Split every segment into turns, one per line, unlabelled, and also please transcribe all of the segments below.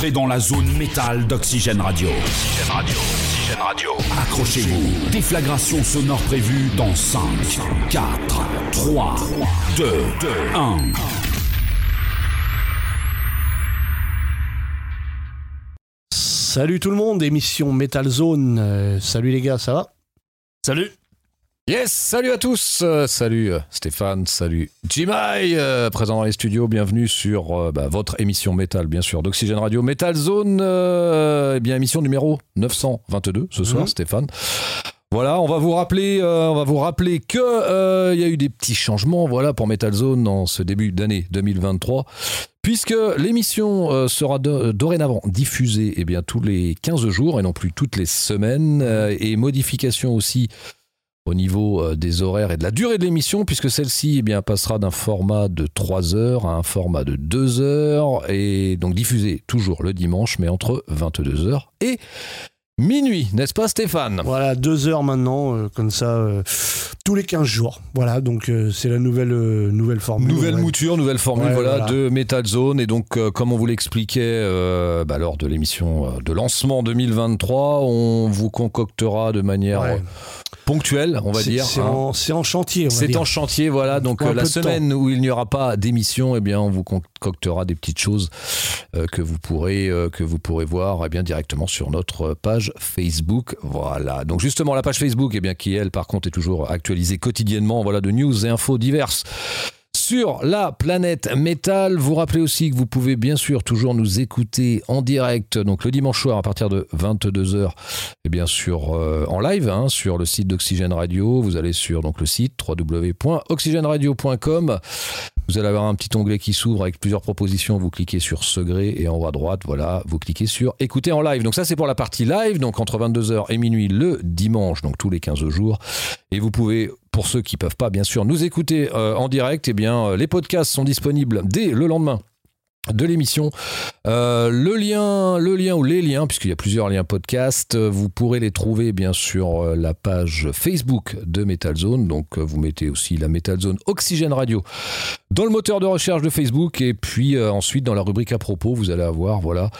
Entrez dans la zone métal d'Oxygène Radio. Oxygène Radio. Oxygène Radio. Accrochez-vous. Déflagration sonore prévue dans 5, 4, 3, 2, 1.
Salut tout le monde, émission Metal Zone. Euh, salut les gars, ça va?
Salut
Yes, salut à tous, euh, salut euh, Stéphane, salut Jimai, euh, présent dans les studios, bienvenue sur bah, votre émission métal, bien sûr, d'Oxygène Radio Metal Zone, eh bien émission numéro 922 ce soir,
Mhm.
Stéphane. Voilà, on va vous rappeler, on va vous rappeler que il y a eu des petits changements, voilà, pour Metal Zone en ce début d'année 2023, puisque l'émission sera do- dorénavant diffusée, eh bien tous les 15 jours et non plus toutes les semaines, et modification aussi au niveau euh, des horaires et de la durée de l'émission, puisque celle-ci eh bien, passera d'un format de 3 heures à un format de 2 heures, et donc diffusée toujours le dimanche, mais entre 22 heures et minuit, n'est-ce pas Stéphane?
Voilà, deux heures maintenant, euh, comme ça, euh, tous les 15 jours. Voilà, donc euh, c'est la nouvelle, nouvelle formule.
Nouvelle
ouais.
mouture, nouvelle formule
Ouais,
voilà,
voilà.
de Metal Zone. Et donc, comme on vous l'expliquait bah, lors de l'émission de lancement 2023, on vous concoctera de manière
Ouais.
Ponctuelle, on va dire.
C'est
hein.
en, c'est en chantier,
C'est en chantier, voilà. Donc euh, la semaine où il n'y aura pas d'émission, eh bien, on vous concoctera des petites choses euh, que vous pourrez euh, que vous pourrez voir eh bien directement sur notre page Facebook. Voilà. Donc justement la page Facebook, eh bien, qui elle, par contre, est toujours actualisée quotidiennement. Voilà de news et infos diverses. Sur la planète métal, vous rappelez aussi que vous pouvez bien sûr toujours nous écouter en direct, donc le dimanche soir à partir de 22h, et bien sûr euh, en live hein, sur le site d'Oxygène Radio. Vous allez sur donc le site www.oxygèneradio.com. Vous allez avoir un petit onglet qui s'ouvre avec plusieurs propositions. Vous cliquez sur Segré et en haut à droite, voilà, vous cliquez sur Écouter en live. Donc ça c'est pour la partie live, donc entre 22h et minuit le dimanche, donc tous les 15 jours. Et vous pouvez, pour ceux qui peuvent pas bien sûr nous écouter euh, en direct, eh bien euh, les podcasts sont disponibles dès le lendemain de l'émission. Euh, le lien, ou les liens, puisqu'il y a plusieurs liens podcast, euh, vous pourrez les trouver bien sûr euh, la page Facebook de Metal Zone. Donc vous mettez aussi la Metal Zone Oxygène Radio dans le moteur de recherche de Facebook et puis ensuite dans la rubrique à propos, vous allez avoir voilà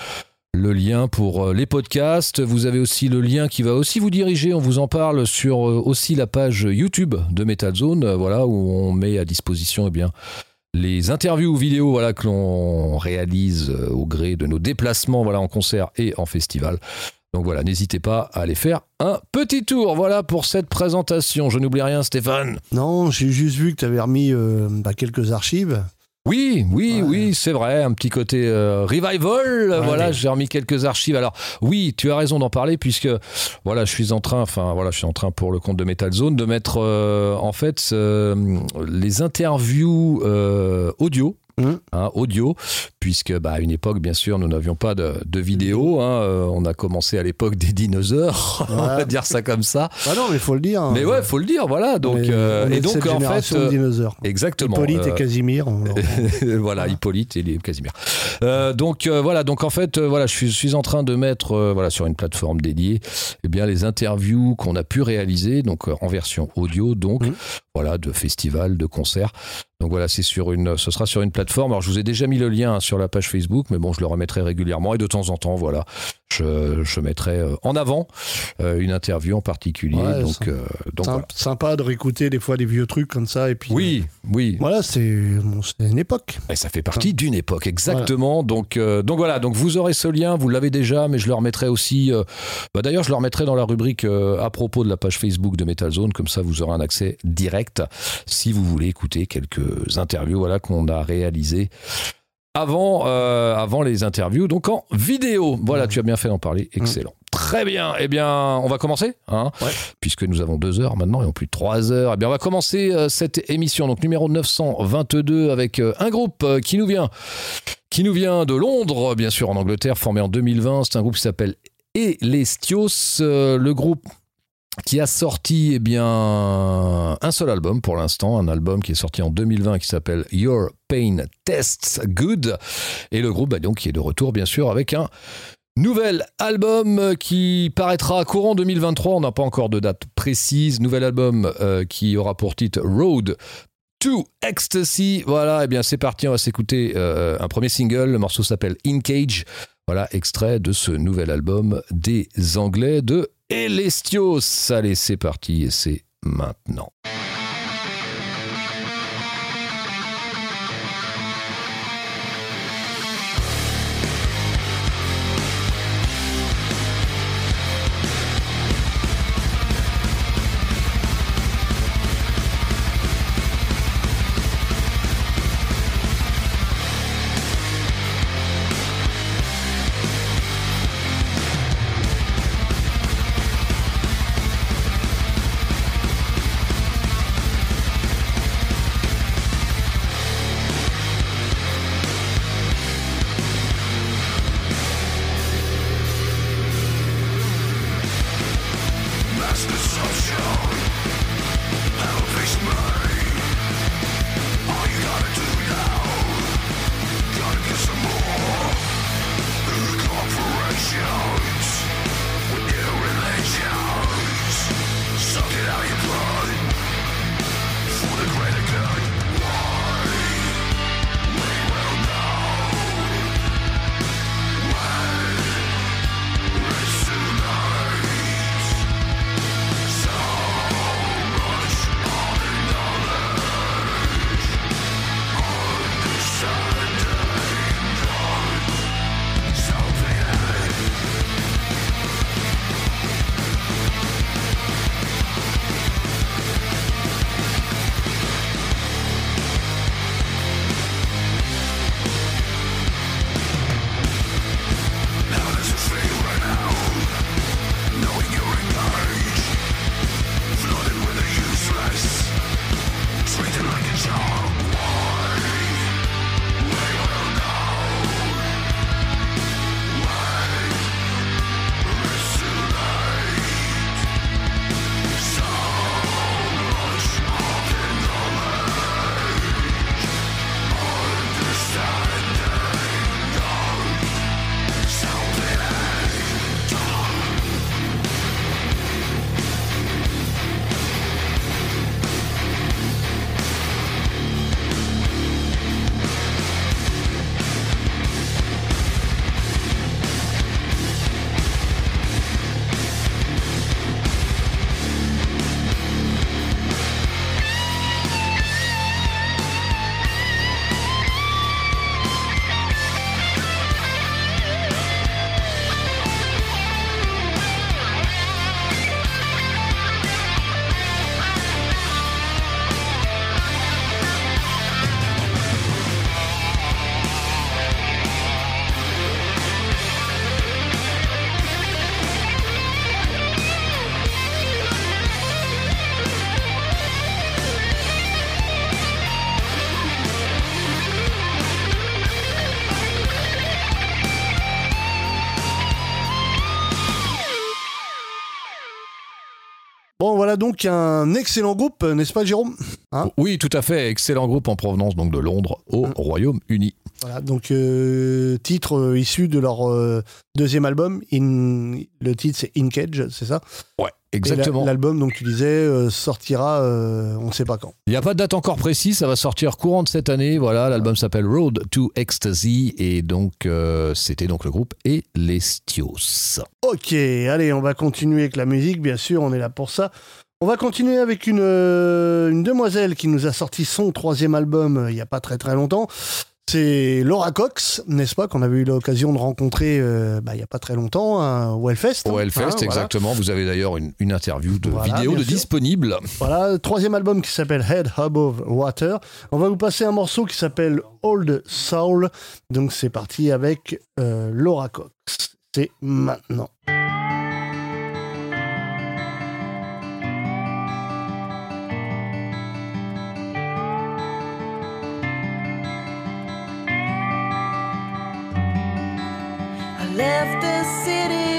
le lien pour les podcasts. Vous avez aussi le lien qui va aussi vous diriger, on vous en parle sur aussi la page YouTube de Metal Zone, voilà où on met à disposition eh bien les interviews vidéo voilà que l'on réalise euh, au gré de nos déplacements voilà en concert et en festival. Donc voilà, n'hésitez pas à aller faire un petit tour. Voilà pour cette présentation. Je n'oublie rien, Stéphane.
Non, j'ai juste vu que tu avais remis euh, bah, quelques archives.
Oui, oui,
Ouais.
oui, c'est vrai, un petit côté euh, revival. voilà,
mais-
j'ai remis quelques archives. Alors, oui, tu as raison d'en parler puisque voilà, je suis en train, enfin voilà, je suis en train pour le compte de Metal Zone de mettre euh, en fait euh, les interviews audio.
Hum.
hein, audio, puisque bah, à une époque, bien sûr, nous n'avions pas de, de vidéo. hein, euh, on a commencé à l'époque des dinosaures, on va dire ça comme ça.
Ah non, mais il faut le dire.
Mais ouais, faut le dire, voilà. Donc, euh, et donc en fait,
de
euh,
dinosaures.
exactement.
Hippolyte
euh,
et Casimir. on- on-
voilà, Hippolyte et les Casimir. Euh, donc euh, voilà, donc en fait, euh, voilà, je suis, je suis en train de mettre euh, voilà sur une plateforme dédiée, eh bien les interviews qu'on a pu réaliser, donc euh, en version audio, donc
Mhm.
voilà de festivals, de concerts. Donc voilà, c'est sur une, ce sera sur une plateforme. Alors je vous ai déjà mis le lien hein, sur la page Facebook, mais bon, je le remettrai régulièrement et de temps en temps, voilà, je, je mettrai euh, en avant euh, une interview en particulier.
Ouais,
donc euh, donc voilà.
Sympa de réécouter des fois des vieux trucs comme ça. Et puis,
Oui, oui.
voilà, c'est bon, une époque.
Et ça fait partie d'une époque, exactement. Donc, euh, donc voilà, donc vous aurez ce lien, vous l'avez déjà, mais je le remettrai aussi. bah D'ailleurs, je le remettrai dans la rubrique à propos de la page Facebook de Metal Zone, comme ça vous aurez un accès direct si vous voulez écouter quelques interviews voilà, qu'on a réalisées. Avant, euh, avant les interviews, donc en vidéo. Voilà, tu as bien fait d'en parler. Excellent. Très bien. Eh bien, on va commencer, hein,
Ouais.
puisque nous avons deux heures maintenant et non plus trois heures. Eh bien, on va commencer euh, cette émission, donc numéro 922, avec euh, un groupe qui nous vient, qui nous vient de Londres, bien sûr, en Angleterre, formé en 2020. C'est un groupe qui s'appelle Elestios. Le groupe qui a sorti eh bien un seul album pour l'instant, un album qui est sorti en 2020 qui s'appelle Your Pain Tests Good et le groupe bah, donc qui est de retour bien sûr avec un Nouvel album qui paraîtra courant 2023, on n'a pas encore de date précise. Nouvel album euh, qui aura pour titre Road
to Ecstasy. Voilà, et eh bien c'est parti, on va s'écouter euh, un premier single. Le morceau s'appelle In Cage. Voilà, extrait de ce nouvel album des Anglais de Elestios. Allez, c'est parti et c'est maintenant.
Voilà donc un excellent groupe, n'est-ce pas, Jérôme
hein Oui, tout à fait. Excellent groupe en provenance donc de Londres, au hein Royaume-Uni.
Voilà, donc euh, titre euh, issu de leur euh, deuxième album. In, le titre c'est In Cage, c'est ça?
Ouais. Exactement.
L'album, donc tu disais, euh, sortira, euh, on ne sait pas quand.
Il n'y a pas de date encore précise, ça va sortir courant de cette année. Voilà, l'album s'appelle Road to Ecstasy et donc euh, c'était donc le groupe Elestios.
Ok, allez, on va continuer avec la musique, bien sûr, on est là pour ça. On va continuer avec une, une demoiselle qui nous a sorti son troisième album il n'y a pas très très longtemps. C'est Laura Cox, n'est-ce pas, qu'on avait eu l'occasion de rencontrer euh, bah, il n'y a pas très longtemps à Wellfest.
Au Wellfest, hein, exactement. Vous avez d'ailleurs une, interview de vidéo de disponible.
Voilà, troisième album qui s'appelle Head Above Water. On va vous passer un morceau qui s'appelle Old Soul. Donc c'est parti avec euh, Laura Cox. C'est maintenant. Left the city,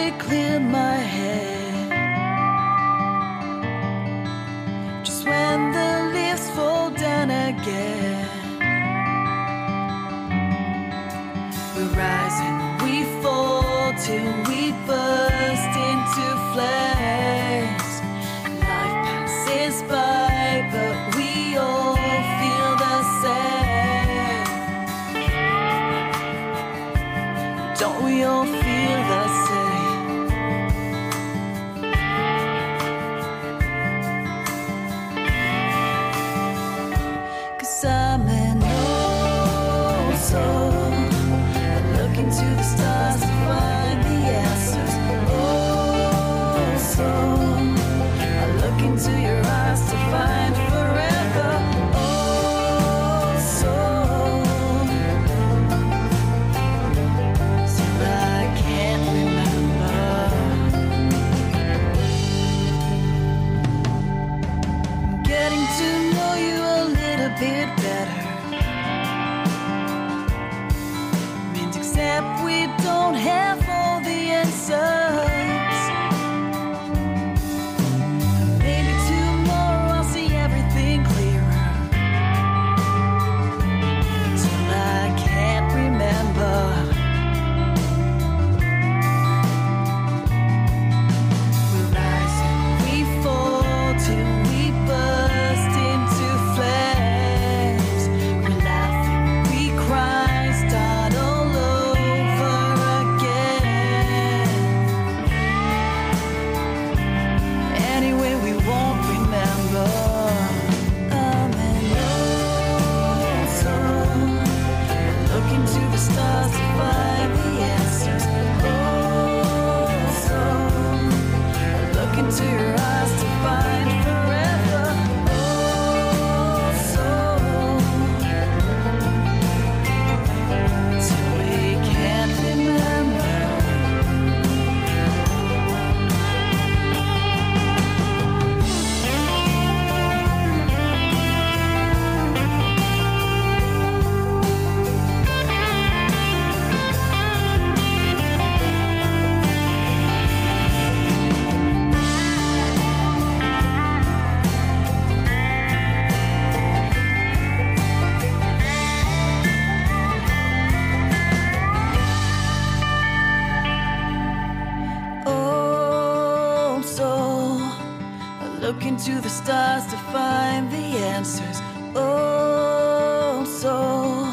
I look into the stars to find the answers. Oh, soul.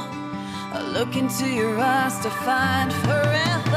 I look into your eyes to find forever.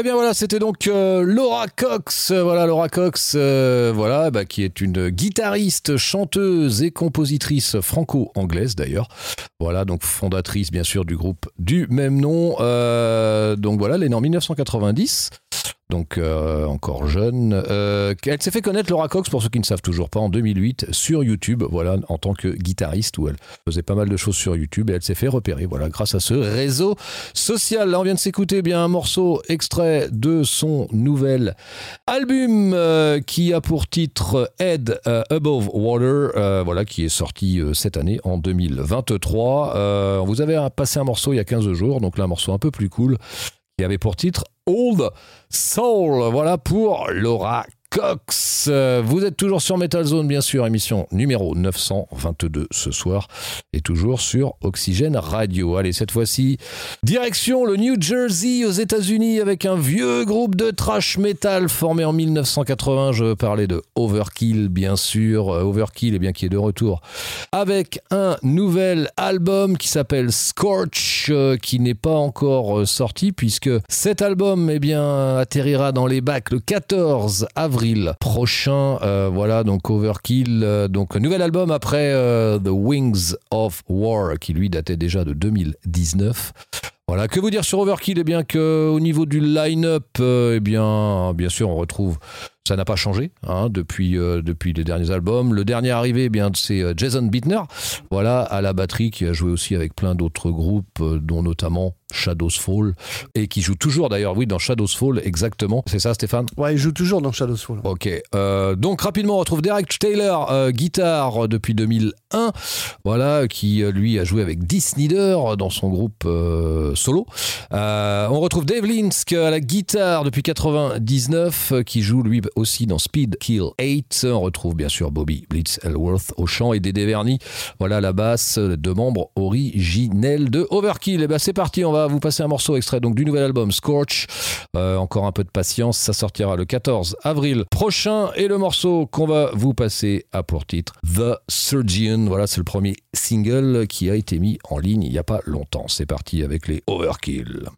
Eh bien voilà, c'était donc euh, Laura Cox, Euh, voilà Laura Cox, euh, voilà, bah, qui est une guitariste, chanteuse et compositrice franco-anglaise d'ailleurs. Voilà, donc fondatrice bien sûr du groupe du même nom. Donc voilà, elle est née en 1990. Donc euh, encore jeune. Euh, elle s'est fait connaître Laura Cox, pour ceux qui ne savent toujours pas, en 2008 sur YouTube, voilà, en tant que guitariste, où elle faisait pas mal de choses sur YouTube et elle s'est fait repérer, voilà, grâce à ce réseau social. Là, on vient de s'écouter bien un morceau extrait de son nouvel album euh, qui a pour titre Head Above Water, voilà, qui est sorti cette année en 2023. Euh, on vous avait passé un morceau il y a 15 jours, donc là, un morceau un peu plus cool qui avait pour titre Old Soul. Voilà pour Laura Cox. Euh, Vous êtes toujours sur Metal Zone, bien sûr, émission numéro 922 ce soir, et toujours sur Oxygène Radio. Allez, cette fois-ci, direction le New Jersey aux États-Unis avec un vieux groupe de trash metal formé en 1980. Je parler de Overkill, bien sûr. Euh, Overkill, eh bien, qui est de retour avec un nouvel album qui s'appelle Scorch, euh, qui n'est pas encore sorti puisque cet album, eh bien, atterrira dans les bacs le 14 avril prochain. Euh, voilà, donc Overkill, euh, donc nouvel album après euh, The Wings of War, qui lui datait déjà de 2019. Voilà, que vous dire sur Overkill? Eh bien que au niveau du line-up, eh bien, bien sûr, on retrouve ça n'a pas changé hein, depuis, depuis les derniers albums. Le dernier arrivé, eh bien, c'est Jason Bittner, voilà, à la batterie, qui a joué aussi avec plein d'autres groupes, dont notamment Shadows Fall, et qui joue toujours d'ailleurs, oui, dans Shadows Fall, exactement. C'est ça, Stéphane?
Ouais, il joue toujours dans Shadows Fall.
Ok. Euh, donc rapidement, on retrouve Derek Taylor, euh, guitare depuis 2001. Voilà, qui euh, lui a joué avec Dee Snider dans son groupe euh, solo. On retrouve Dave Linsk à la guitare depuis 99, euh, qui joue lui aussi dans Speed Kill 8. On retrouve bien sûr Bobby Blitz Ellsworth au chant et Dédé Verny. Voilà la basse, deux membres originels de Overkill. Et ben c'est parti, on va vous passer un morceau extrait donc du nouvel album Scorch. Euh, encore un peu de patience, ça sortira le 14 avril prochain. Et le morceau qu'on va vous passer a pour titre The Surgeon. Voilà, c'est le premier single qui a été mis en ligne il n'y a pas longtemps. C'est parti avec les Overkill.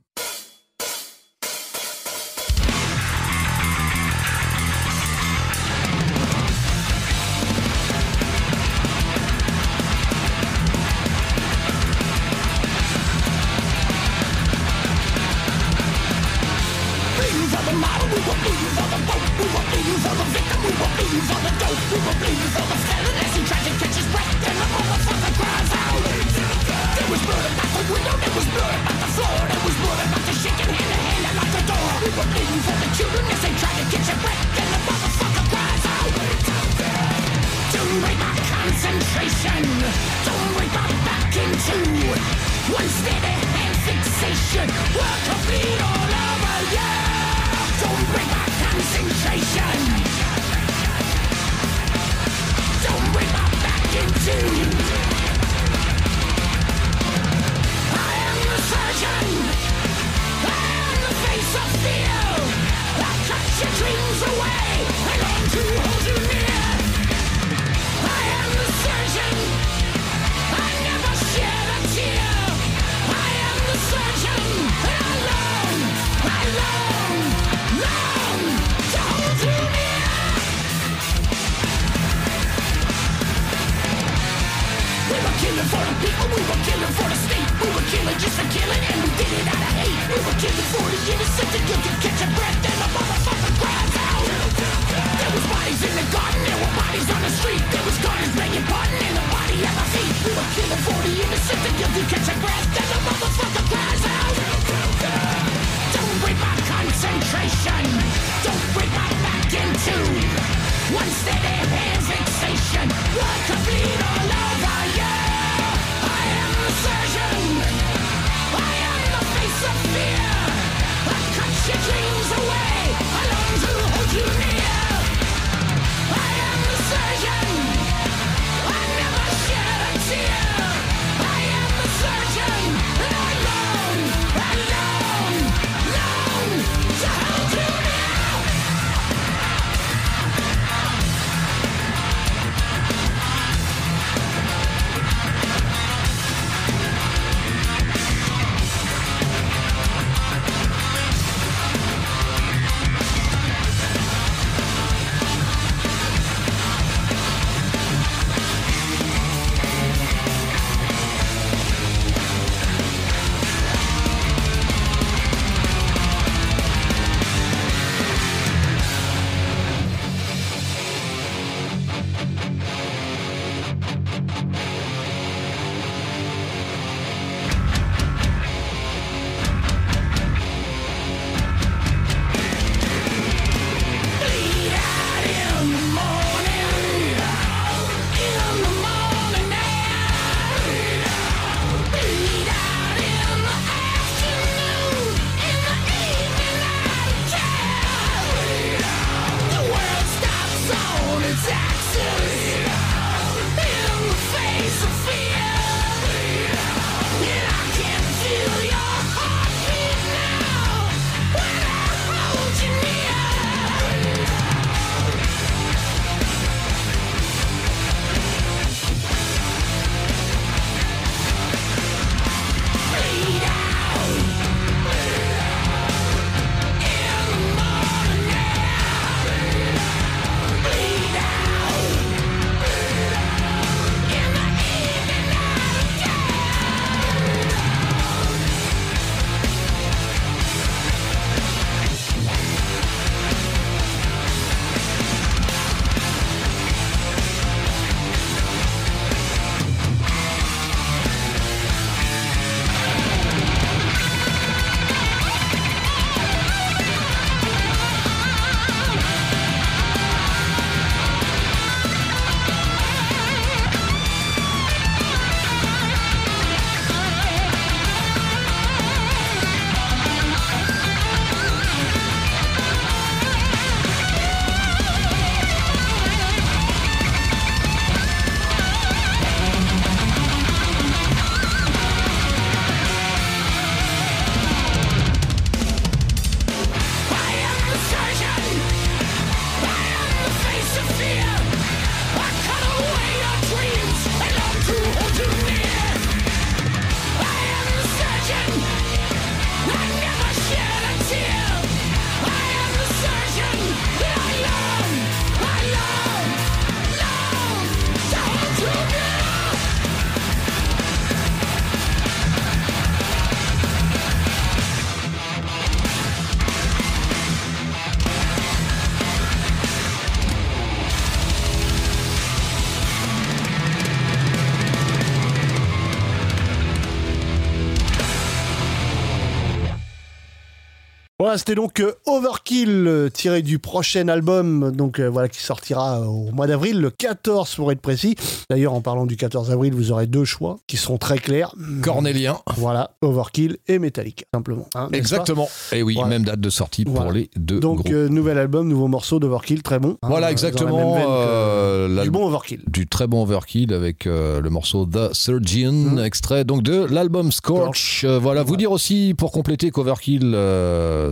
Voilà, c'était donc euh, Overkill euh, tiré du prochain album, donc euh, voilà qui sortira au mois d'avril, le 14 pour être précis. D'ailleurs, en parlant du 14 avril, vous aurez deux choix qui seront très clairs.
Cornélien.
Voilà, Overkill et Metallica, simplement. hein,
Exactement. Et oui,
Voilà.
même date de sortie pour
Voilà.
les deux
Donc,
groupes.
euh, nouvel album, nouveau morceau d'Overkill, très bon. hein,
voilà, exactement.
que du bon Overkill.
du très bon Overkill avec euh, le morceau The Surgeon,
Mhm.
extrait donc de l'album Scorch. Euh, voilà, vous dire aussi pour compléter qu'Overkill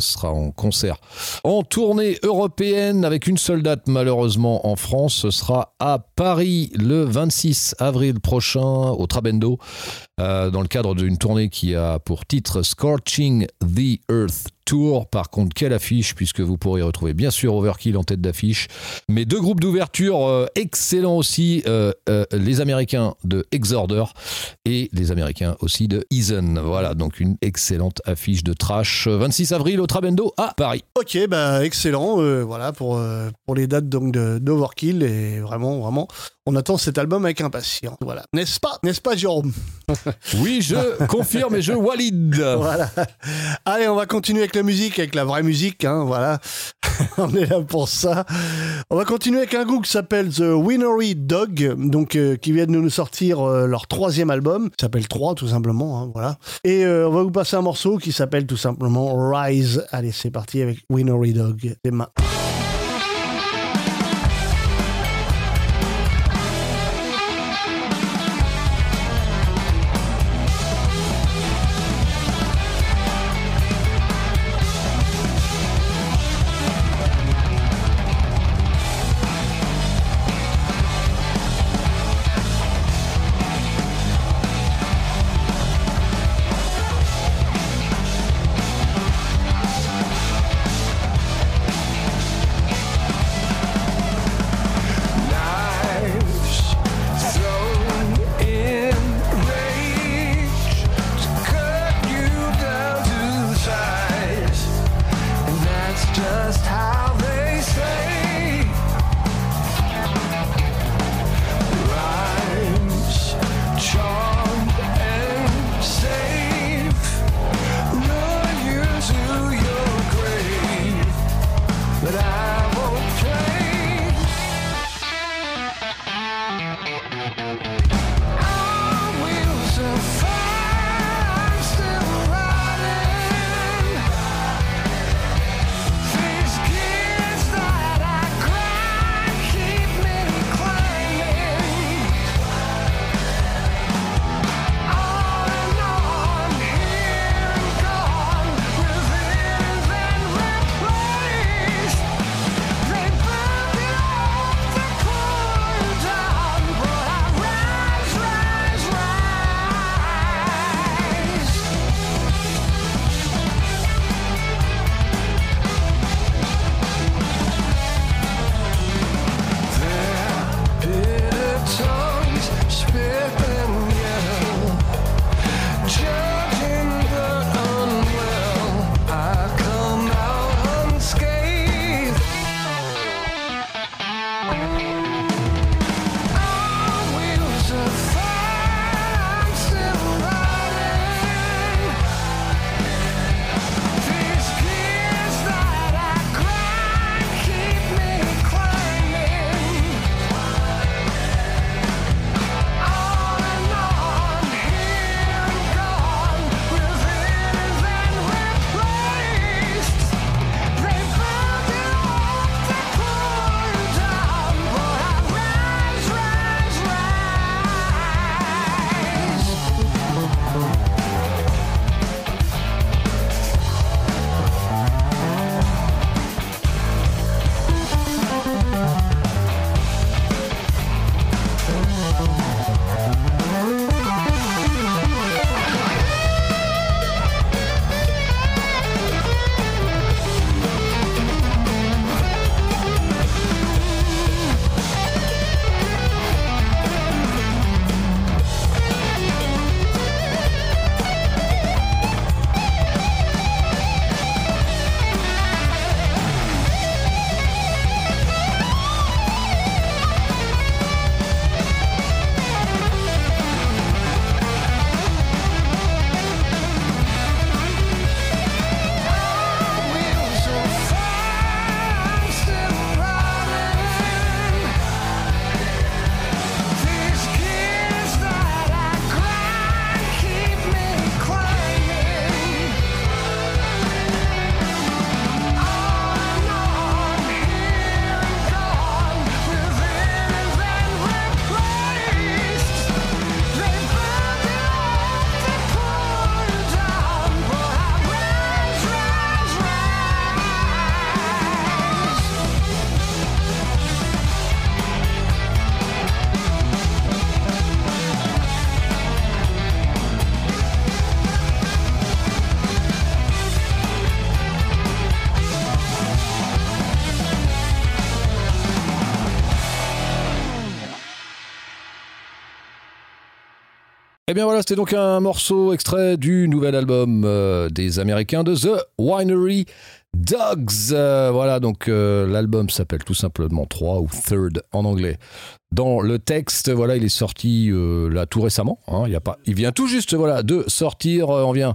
sera en concert en tournée européenne avec une seule date malheureusement en France. Ce sera à Paris le 26 avril prochain au Trabendo euh, dans le cadre d'une tournée qui a pour titre Scorching the Earth Par contre, quelle affiche, puisque vous pourrez retrouver bien sûr Overkill en tête d'affiche, mais deux groupes d'ouverture euh, excellents aussi, euh, euh, les Américains de Exorder et les Américains aussi de Eason. Voilà, donc une excellente affiche de trash. 26 avril au Trabendo à Paris.
Ok, bah excellent. voilà pour pour les dates donc d'Overkill et vraiment vraiment, on attend cet album avec impatience. Voilà, n'est-ce pas, n'est-ce pas, Jérôme?
Oui, je confirme et je Walid.
Voilà. Allez, on va continuer avec la musique, avec la vraie musique. Hein, voilà, on est là pour ça. On va continuer avec un groupe qui s'appelle The Winery Dog, donc euh, qui vient de nous sortir euh, leur troisième album, qui s'appelle 3 tout simplement. hein, voilà. Et euh, on va vous passer un morceau qui s'appelle tout simplement Rise. Allez, c'est parti avec Winery Dog. C'est
Eh bien voilà, c'était donc un morceau extrait du nouvel album euh, des Américains de The Winery Dogs. Euh, voilà, donc euh, l'album s'appelle tout simplement 3 ou Third en anglais. Dans le texte, voilà, il est sorti là tout récemment. hein, il, y a pas, il vient tout juste voilà, de sortir. on vient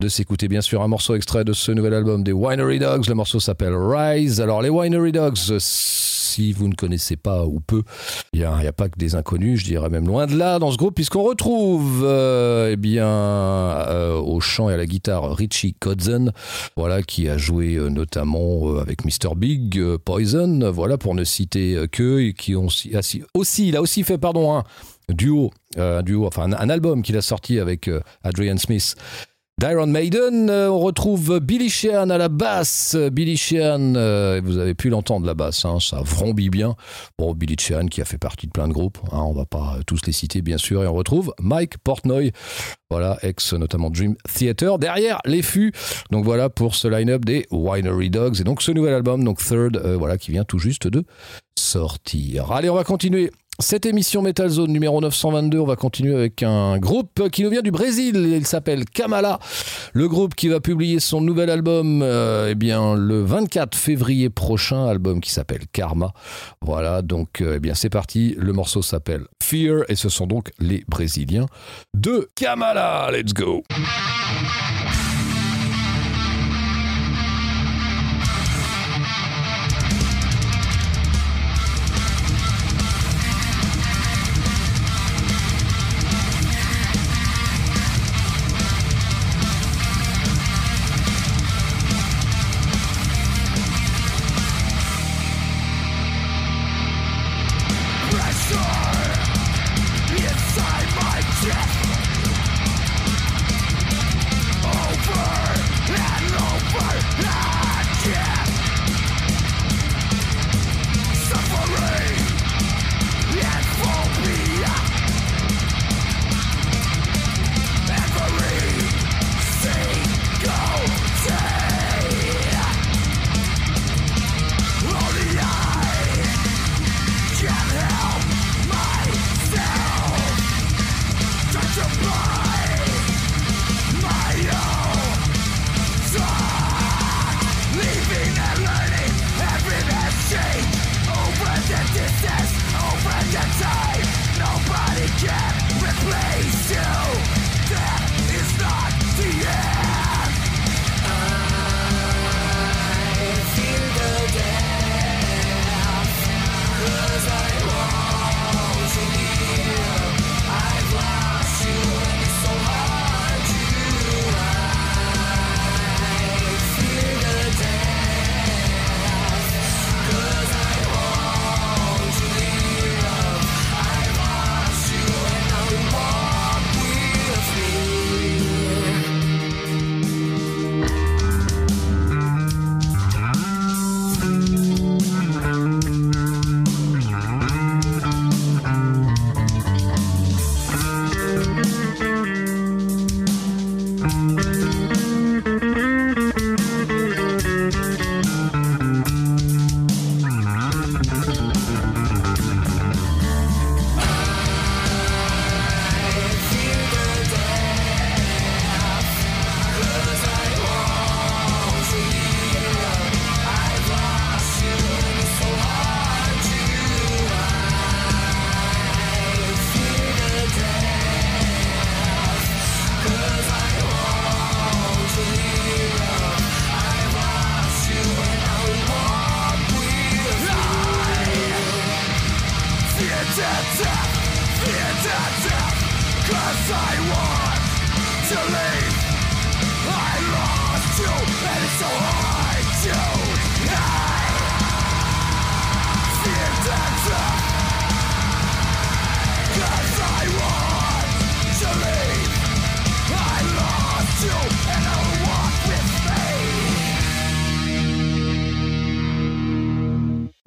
de s'écouter bien sûr un morceau extrait de ce nouvel album des Winery Dogs. Le morceau s'appelle Rise. Alors les Winery Dogs, si vous ne connaissez pas ou peu, il n'y a, pas que des inconnus, je dirais même loin de là dans ce groupe, puisqu'on retrouve euh, eh bien, euh, au chant et à la guitare Richie Kotzen, voilà, qui a joué euh, notamment avec Mr. Big, Poison, voilà, pour ne citer que, et qui ont aussi, assi- aussi, il a aussi fait, pardon, un duo, un duo, enfin un, album qu'il a sorti avec Adrian Smith. D'Iron Maiden, euh, on retrouve Billy Sheehan à la basse. Billy Sheehan, euh, vous avez pu l'entendre la basse, hein, ça vrombit bien. Bon, Billy Sheehan qui a fait partie de plein de groupes, hein, on va pas tous les citer bien sûr. Et on retrouve Mike Portnoy, voilà, ex notamment Dream Theater, derrière les fûts. Donc voilà pour ce line-up des Winery Dogs. Et donc ce nouvel album, donc Third, euh, voilà, qui vient tout juste de sortir. Allez, on va continuer. Cette émission Metal Zone numéro 922, on va continuer avec un groupe qui nous vient du Brésil. Il s'appelle Kamala. Le groupe qui va publier son nouvel album euh, eh bien, le 24 février prochain, album qui s'appelle Karma. Voilà, donc euh, eh bien, c'est parti. Le morceau s'appelle Fear et ce sont donc les Brésiliens de Kamala. Let's go!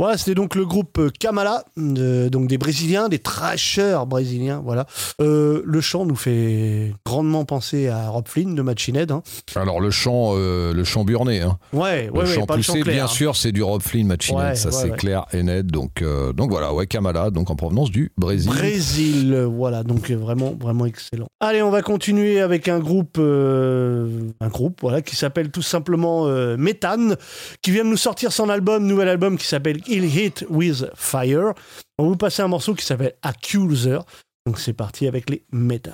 Voilà, c'était donc le groupe euh, Kamala, euh, donc des Brésiliens, des trashers brésiliens, voilà. Euh, le chant nous fait grandement penser à Rob Flynn de Machine Head. hein.
Alors le chant, euh, le chant burné, hein.
Ouais, ouais,
le
ouais,
chant
pas le chant
poussé,
clair.
bien
hein.
sûr, c'est du Rob Flynn Machine Head, ça c'est clair et net. Donc, euh, donc voilà, ouais, Kamala, donc en provenance du Brésil.
Brésil, voilà, donc vraiment, vraiment excellent. Allez, on va continuer avec un groupe, euh, un groupe, voilà, qui s'appelle tout simplement Methane, qui vient de nous sortir son album, nouvel album qui s'appelle Il Hit with Fire. On va vous passer un morceau qui s'appelle Accuser. Donc c'est parti avec les Methane.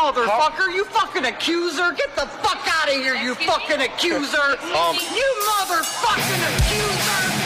Motherfucker. You fucking accuser. Get the fuck out of here, you fucking accuser. Um. you motherfucking accuser.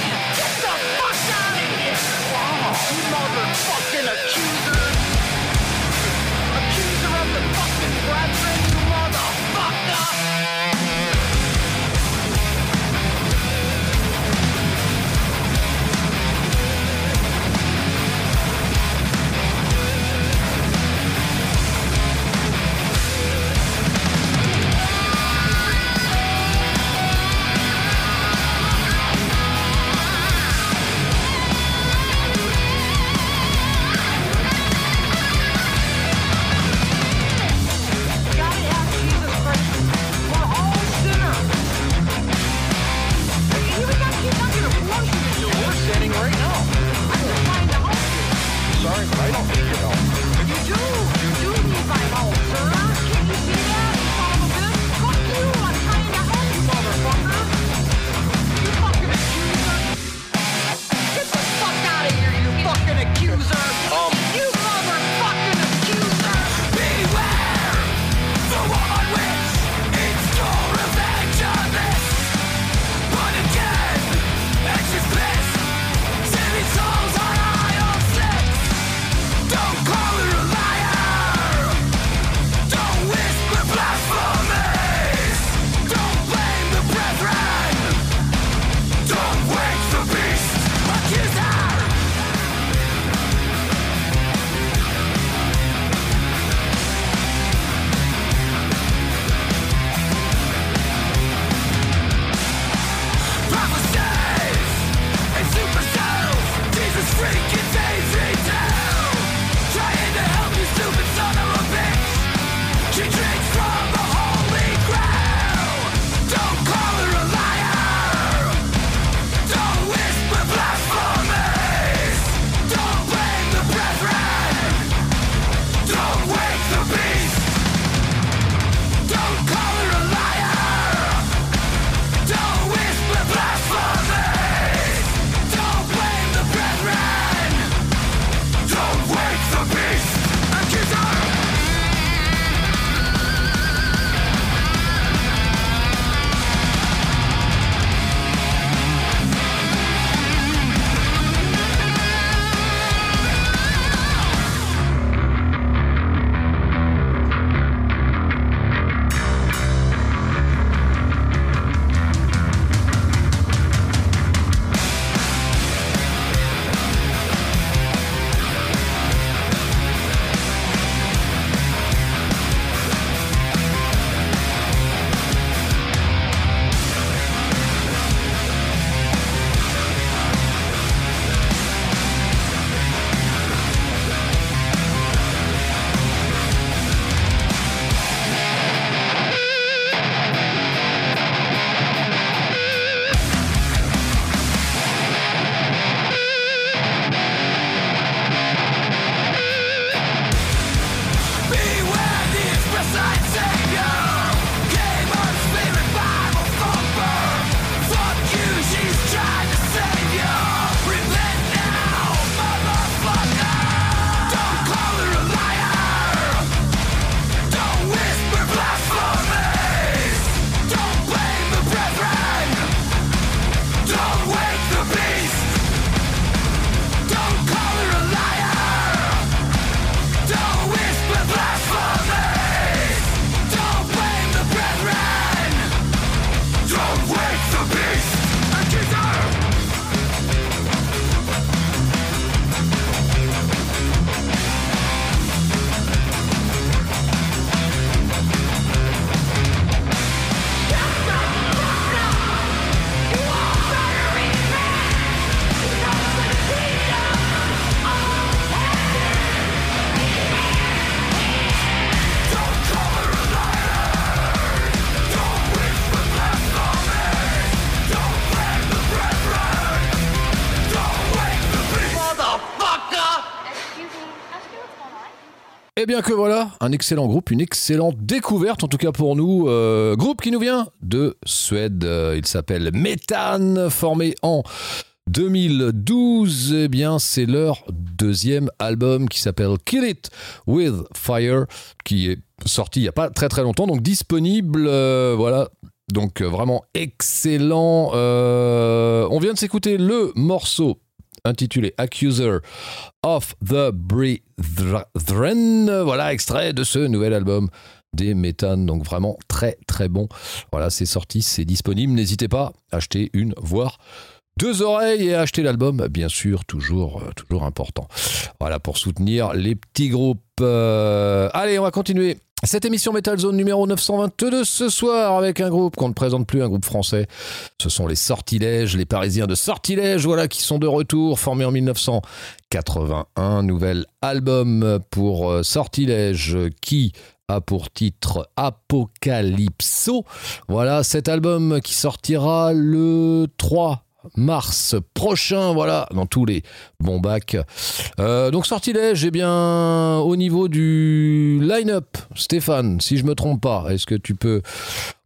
Eh bien que voilà, un excellent groupe, une excellente découverte, en tout cas pour nous. Euh, groupe qui nous vient de Suède. Euh, Il s'appelle Méthane, formé en 2012. Eh bien, c'est leur deuxième album qui s'appelle Kill It With Fire, qui est sorti il n'y a pas très très longtemps, donc disponible. euh, voilà. Donc vraiment excellent. On vient de s'écouter le morceau intitulé Accuser of the Brethren. Voilà, extrait de ce nouvel album des Méthanes. Donc vraiment très très bon. Voilà, c'est sorti, c'est disponible. N'hésitez pas à acheter une, voire deux oreilles et à acheter l'album, bien sûr, toujours, euh, toujours important. Voilà, pour soutenir les petits groupes. Euh, allez, on va continuer. Cette émission Metal Zone numéro 922 ce soir avec un groupe qu'on ne présente plus, un groupe français. Ce sont les Sortilèges, les Parisiens de Sortilèges, voilà, qui sont de retour, formés en 1981. Nouvel album pour euh, Sortilèges qui a pour titre Apocalypso. Voilà, cet album qui sortira le 3 mars prochain, voilà, dans tous les bons bacs. Euh, donc sortilège, eh bien, au niveau du line-up, Stéphane, si je me trompe pas, est-ce que tu peux...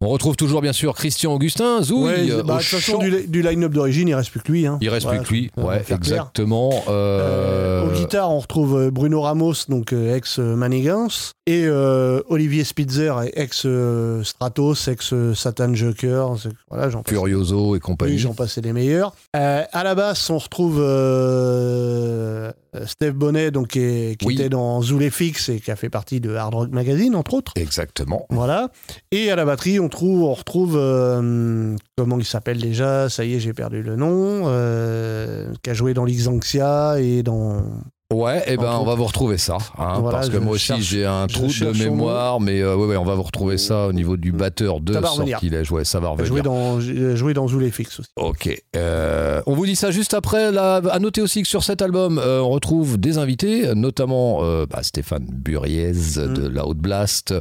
On retrouve toujours, bien sûr, Christian Augustin, Zouille,
Ouais, bah,
au
de façon, du, du line-up d'origine, il reste plus que lui. Hein.
Il reste
Voilà,
plus que lui, ouais, exactement.
Euh,
Euh,
Aux guitares, on retrouve euh, Bruno Ramos, donc euh, ex euh, Manigans, et Olivier Spitzer, ex euh, Stratos, ex euh, Satan Joker. Voilà.
Furioso et compagnie.
Oui, j'en passais les meilleurs. Euh, à la basse, on retrouve euh, Steve Bonnet, donc, qui, est- qui
Oui.
était dans Zoulefix et qui a fait partie de Hard Rock Magazine, entre autres.
Exactement.
Voilà. Et à la batterie, on, trouve, on retrouve. euh, comment il s'appelle déjà? Ça y est, j'ai perdu le nom. euh, qui a joué dans l'Ixanxia et dans.
Ouais, et ben on va vous retrouver ça, hein,
Voilà,
parce que moi aussi j'ai un trou de mémoire, mais euh, ouais, ouais, on va vous retrouver ça au niveau du batteur de
revenir.
Sortilège. Ouais, ça va
qui a joué
revenir.
dans, joué dans aussi.
Ok. Euh, on vous dit ça juste après. Là, à noter aussi que sur cet album, euh, on retrouve des invités, notamment euh, bah, Stéphane Buriez de Loud Blast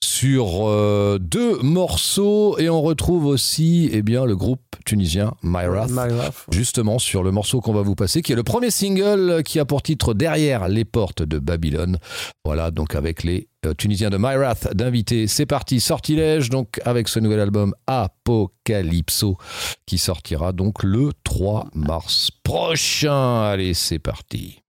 sur euh, deux morceaux et on retrouve aussi eh bien, le groupe tunisien Myrath
Myrath.
justement sur le morceau qu'on va vous passer, qui est le premier single qui a pour titre Derrière les portes de Babylone. Voilà, donc avec les euh, Tunisiens de Myrath d'invités. C'est parti, sortilège, donc avec ce nouvel album Apocalypso, qui sortira donc le 3 mars prochain. Allez, c'est parti.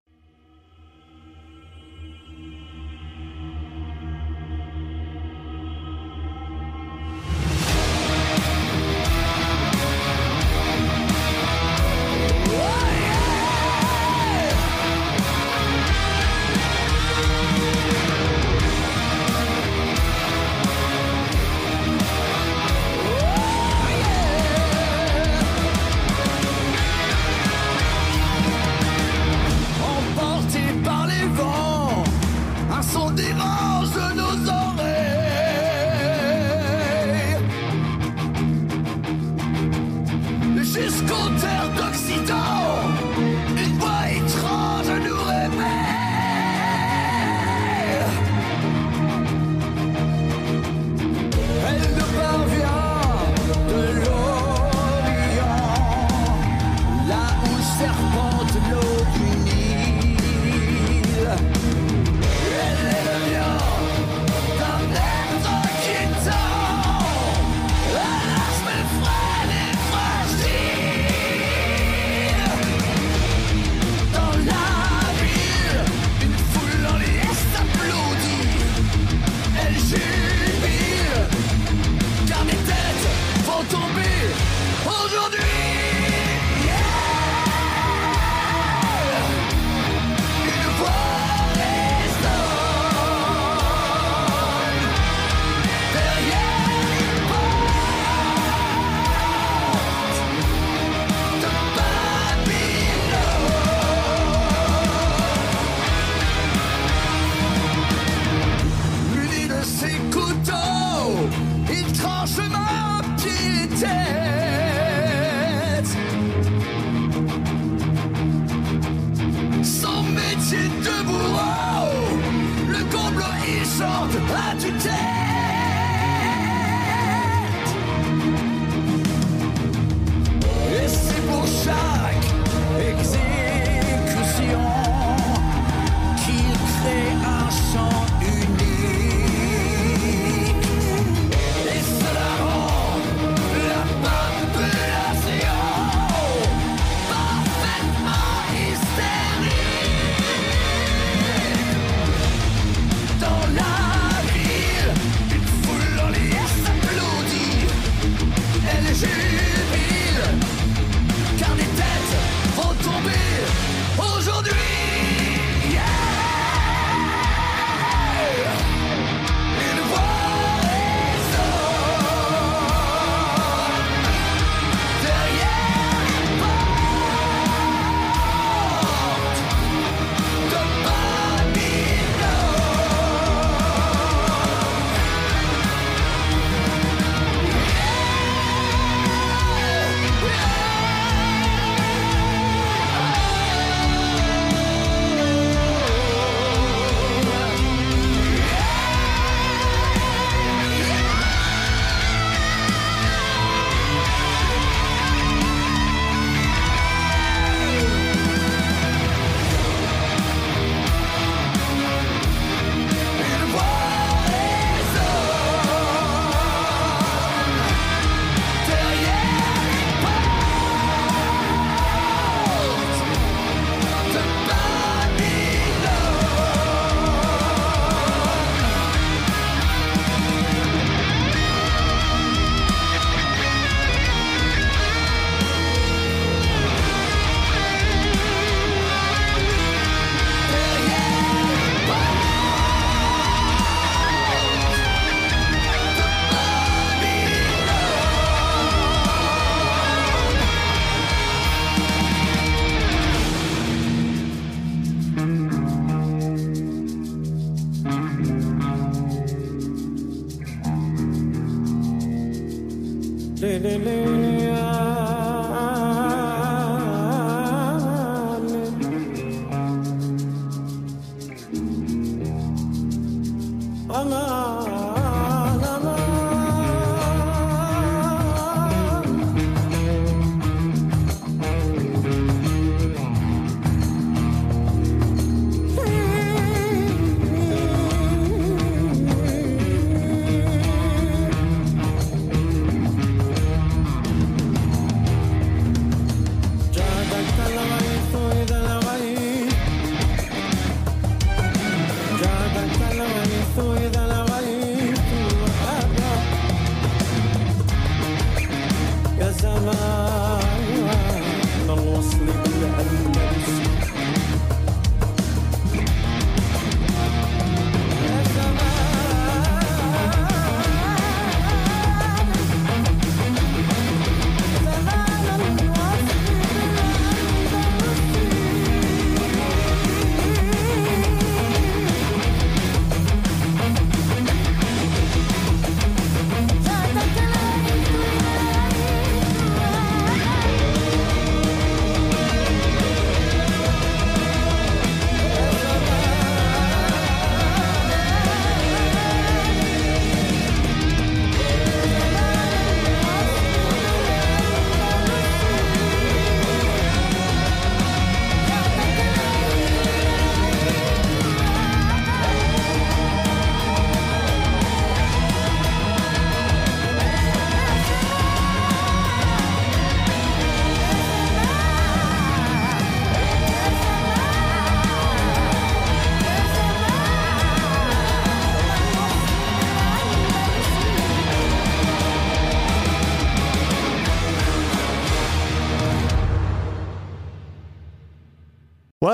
le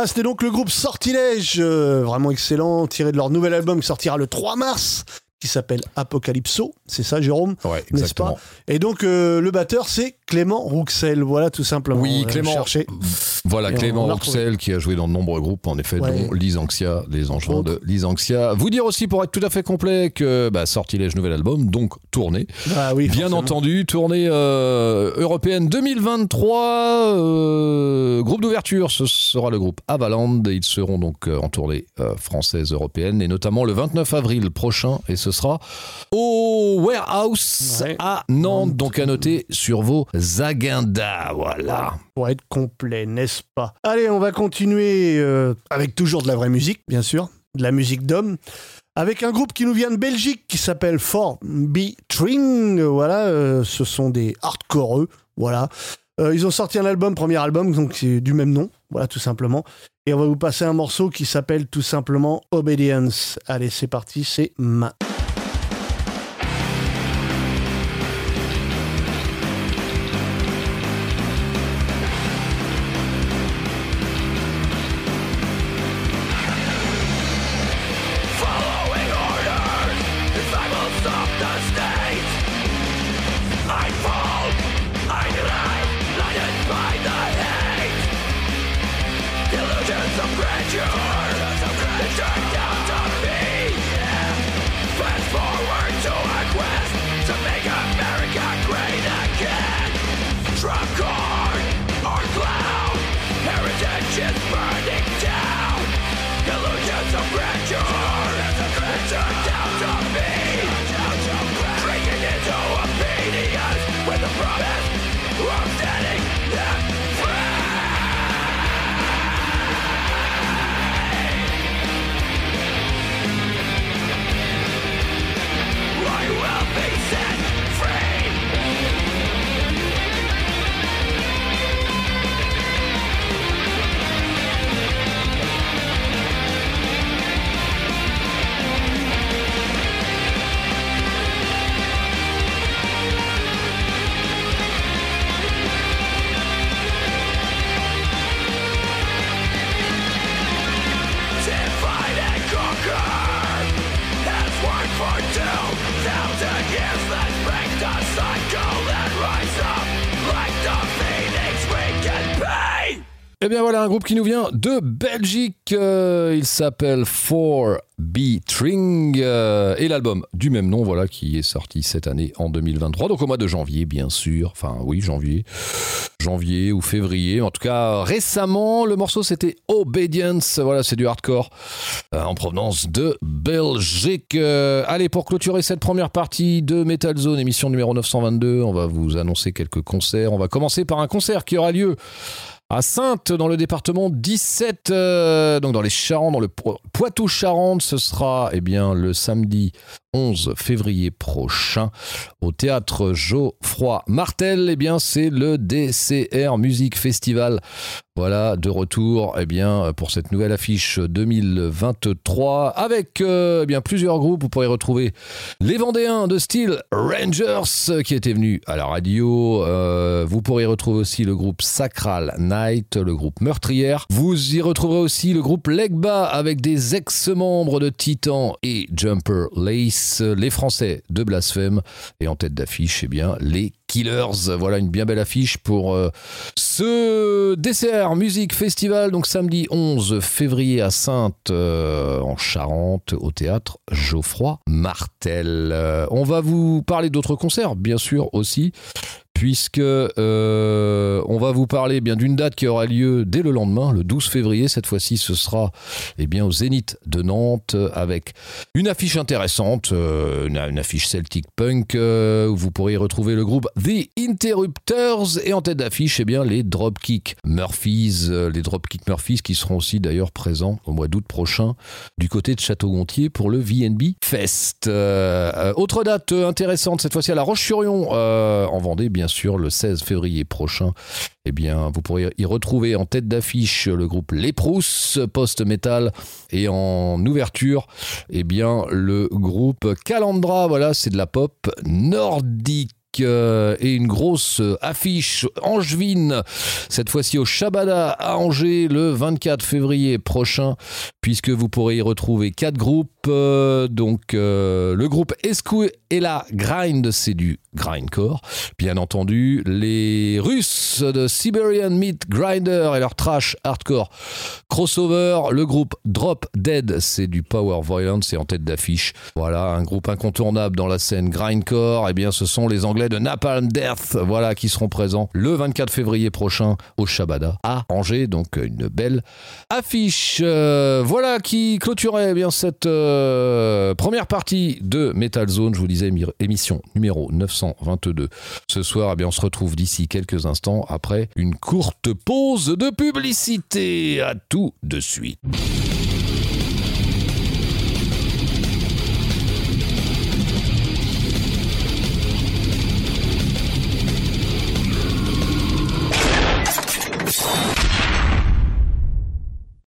C'était donc le groupe Sortilège, euh, vraiment excellent, tiré de leur nouvel album qui sortira le 3 mars, qui s'appelle Apocalypso. C'est ça, Jérôme
Ouais,
N'est-ce
exactement.
pas Et donc, euh, le batteur, c'est Clément Rouxel. Voilà, tout simplement.
Oui, Clément.
cherchez.
Voilà,
Et
Clément Rouxel qui a joué dans de nombreux groupes, en effet,
Ouais.
dont Lysanxia, les
Autres.
de Lysanxia. Vous dire aussi, pour être tout à fait complet, que bah, Sortilège nouvel album, donc tournée.
Ah oui,
Bien
forcément.
entendu, tournée euh, européenne 2023, euh, groupe d'ouverture, ce sera le groupe Avaland. Ils seront donc en tournée française européenne et notamment le 29 avril prochain et ce sera au Warehouse
Ouais.
à Nantes. Donc à noter sur vos agendas, voilà.
Pour être complet, n'est-ce pas? Allez, on va continuer euh, avec toujours de la vraie musique, bien sûr, de la musique d'homme, avec un groupe qui nous vient de Belgique qui s'appelle 4B Tring. Voilà, euh, ce sont des hardcoreux, voilà. Euh, ils ont sorti un album, premier album, donc c'est du même nom, voilà, tout simplement. Et on va vous passer un morceau qui s'appelle tout simplement Obedience. Allez, c'est parti, c'est ma.
Eh bien voilà un groupe qui nous vient de Belgique. Euh, il s'appelle 4B Tring euh, et l'album du même nom, voilà, qui est sorti cette année en 2023. Donc au mois de janvier, bien sûr. Enfin oui, janvier, janvier ou février. En tout cas, récemment, le morceau c'était Obedience. Voilà, c'est du hardcore euh, en provenance de Belgique. Allez, pour clôturer cette première partie de Metal Zone, émission numéro 922, on va vous annoncer quelques concerts. On va commencer par un concert qui aura lieu à Sainte, dans le département 17, euh, donc dans les Charentes, dans le Po- Poitou-Charentes. Ce sera eh bien, le samedi 11 février prochain au théâtre Geoffroy Martel. Eh bien, c'est le DCR Music Festival. Voilà, de retour eh bien, pour cette nouvelle affiche 2023 avec euh, eh bien, plusieurs groupes. Vous pourrez retrouver les Vendéens de Steel Rangers qui étaient venus à la radio. Euh, vous pourrez retrouver aussi le groupe Sacral Night, le groupe Meurtrière. Vous y retrouverez aussi le groupe Legba avec des ex-membres de Titan et Jumper Lace, les Français de Blasphème et en tête d'affiche, eh bien, les Killers. Voilà une bien belle affiche pour euh, ce DCR Music Festival, donc samedi 11 février à Sainte, euh, en Charente, au théâtre Geoffroy Martel. Euh, on va vous parler d'autres concerts, bien sûr aussi. Puisque euh, on va vous parler bien d'une date qui aura lieu dès le lendemain, le 12 février. Cette fois-ci, ce sera eh bien au Zénith de Nantes avec une affiche intéressante, euh, une, affiche Celtic Punk euh, où vous pourrez retrouver le groupe The Interrupters et en tête d'affiche eh bien les Dropkick Murphys, les Dropkick Murphys qui seront aussi d'ailleurs présents au mois d'août prochain du côté de Château-Gontier pour le VNB Fest. Autre date intéressante cette fois-ci à La Roche-sur-Yon en Vendée bien sûr le 16 février prochain. Eh bien, vous pourrez y retrouver en tête d'affiche le groupe Les Prousses post-metal et en ouverture, eh bien, le groupe Calandra. Voilà, c'est de la pop nordique. euh, Et une grosse affiche angevine, cette fois-ci au Shabada à Angers le 24 février prochain, puisque vous pourrez y retrouver quatre groupes. Euh, donc euh, le groupe Escu et la Grind, c'est du grindcore. Bien entendu, les Russes de Siberian Meat Grinder et leur trash hardcore crossover. Le groupe Drop Dead, c'est du power violence et en tête d'affiche. Voilà, un groupe incontournable dans la scène grindcore. Eh bien, ce sont les Anglais de Napalm Death, voilà, qui seront présents le 24 février prochain au Shabada à Angers. Donc, une belle affiche. Euh, voilà qui clôturait eh bien cette première partie de Metal Zone. Je vous disais, émi- émission numéro 922. Ce soir, eh bien, on se retrouve d'ici quelques instants après une courte pause de publicité. À tout de suite.